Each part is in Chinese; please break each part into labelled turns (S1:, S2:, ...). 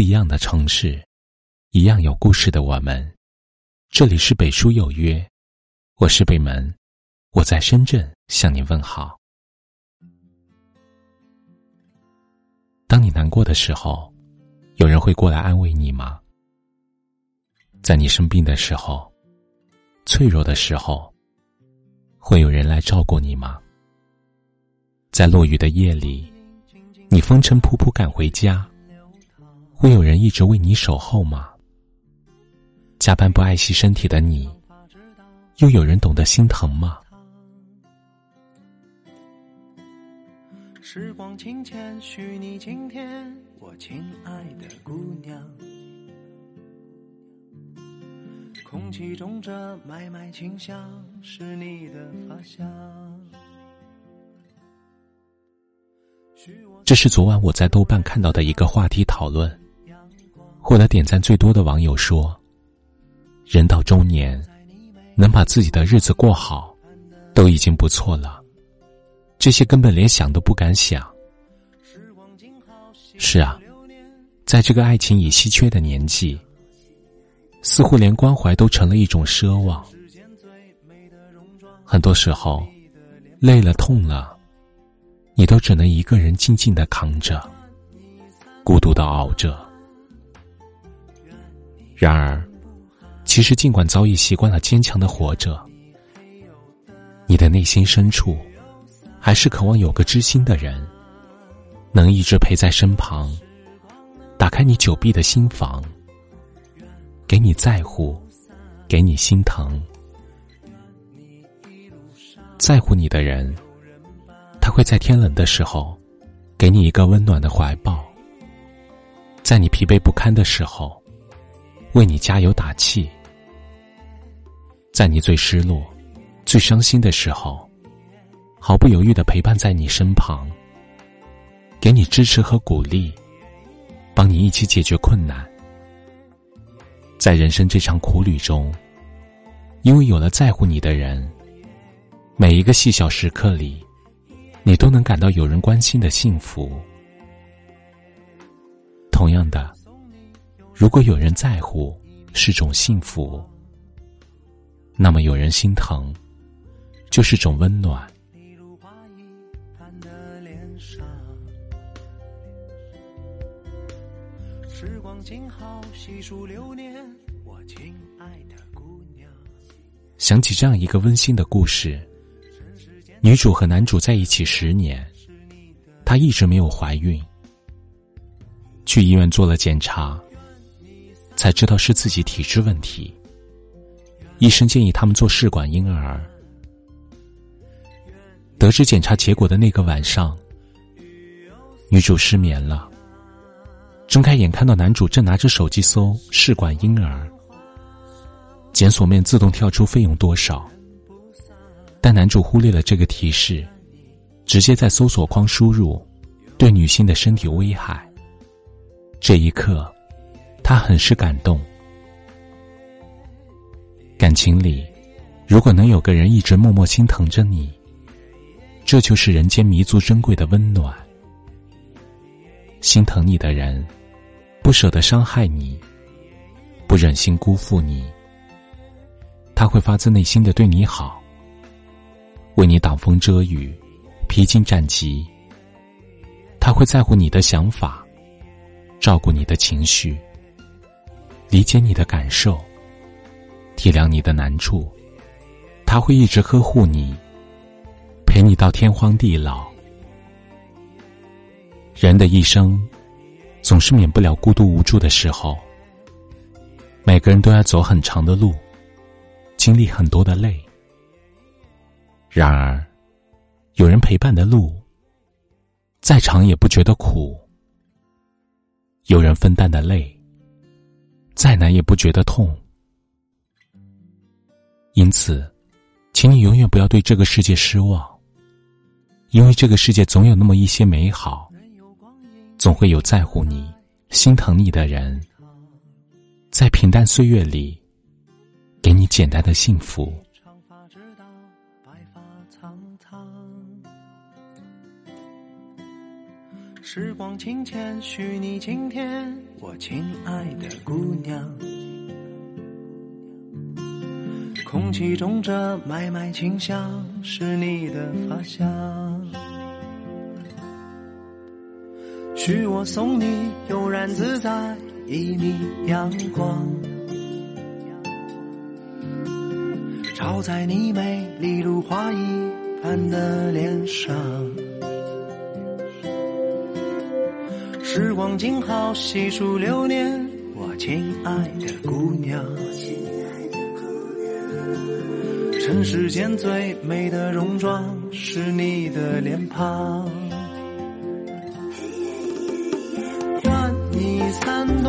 S1: 不一样的城市，一样有故事的我们。这里是北书有约，我是北门，我在深圳向你问好。当你难过的时候，有人会过来安慰你吗？在你生病的时候，脆弱的时候，会有人来照顾你吗？在落雨的夜里，你风尘仆仆赶回家。会有人一直为你守候吗？加班不爱惜身体的你，又有人懂得心疼吗？时光轻浅，许你今天，我亲爱的姑娘。空气中这脉脉清香，是你的发香。这是昨晚我在豆瓣看到的一个话题讨论。获得点赞最多的网友说：“人到中年，能把自己的日子过好，都已经不错了。这些根本连想都不敢想。”是啊，在这个爱情已稀缺的年纪，似乎连关怀都成了一种奢望。很多时候，累了痛了，你都只能一个人静静的扛着，孤独的熬着。然而，其实尽管早已习惯了坚强的活着，你的内心深处，还是渴望有个知心的人，能一直陪在身旁，打开你久闭的心房，给你在乎，给你心疼。在乎你的人，他会在天冷的时候，给你一个温暖的怀抱，在你疲惫不堪的时候。为你加油打气，在你最失落、最伤心的时候，毫不犹豫的陪伴在你身旁，给你支持和鼓励，帮你一起解决困难。在人生这场苦旅中，因为有了在乎你的人，每一个细小时刻里，你都能感到有人关心的幸福。同样的。如果有人在乎是种幸福，那么有人心疼就是种温暖。时光静好，细数流年，我亲爱的姑娘。想起这样一个温馨的故事：女主和男主在一起十年，她一直没有怀孕，去医院做了检查。才知道是自己体质问题。医生建议他们做试管婴儿。得知检查结果的那个晚上，女主失眠了。睁开眼，看到男主正拿着手机搜试管婴儿，检索面自动跳出费用多少，但男主忽略了这个提示，直接在搜索框输入对女性的身体危害。这一刻。他很是感动。感情里，如果能有个人一直默默心疼着你，这就是人间弥足珍贵的温暖。心疼你的人，不舍得伤害你，不忍心辜负你，他会发自内心的对你好，为你挡风遮雨，披荆斩棘。他会在乎你的想法，照顾你的情绪。理解你的感受，体谅你的难处，他会一直呵护你，陪你到天荒地老。人的一生，总是免不了孤独无助的时候。每个人都要走很长的路，经历很多的累。然而，有人陪伴的路，再长也不觉得苦；有人分担的累。再难也不觉得痛，因此，请你永远不要对这个世界失望，因为这个世界总有那么一些美好，总会有在乎你、心疼你的人，在平淡岁月里，给你简单的幸福。
S2: 时光轻浅，许你晴天，我亲爱的姑娘。空气中这麦麦清香，是你的发香。许我送你悠然自在一米阳光，照在你美丽如花一般的脸上。时光静好，细数流年，我亲爱的姑娘。尘世间最美的容妆，是你的脸庞。愿你三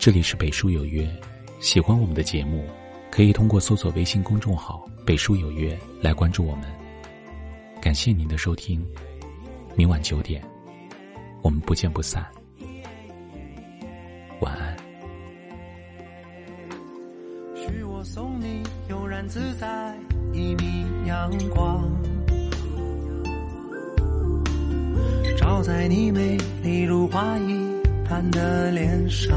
S1: 这里是北书有约，喜欢我们的节目，可以通过搜索微信公众号“北书有约”来关注我们。感谢您的收听，明晚九点，我们不见不散。晚安。
S2: 许我送你悠然自在一米阳光，照在你美丽如花一般的脸上。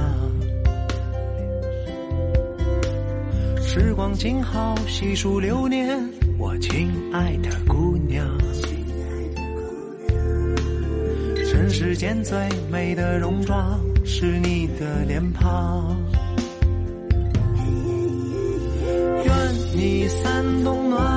S2: 时光静好，细数流年，我亲爱的姑娘。尘世间最美的容妆是你的脸庞。愿你三冬暖。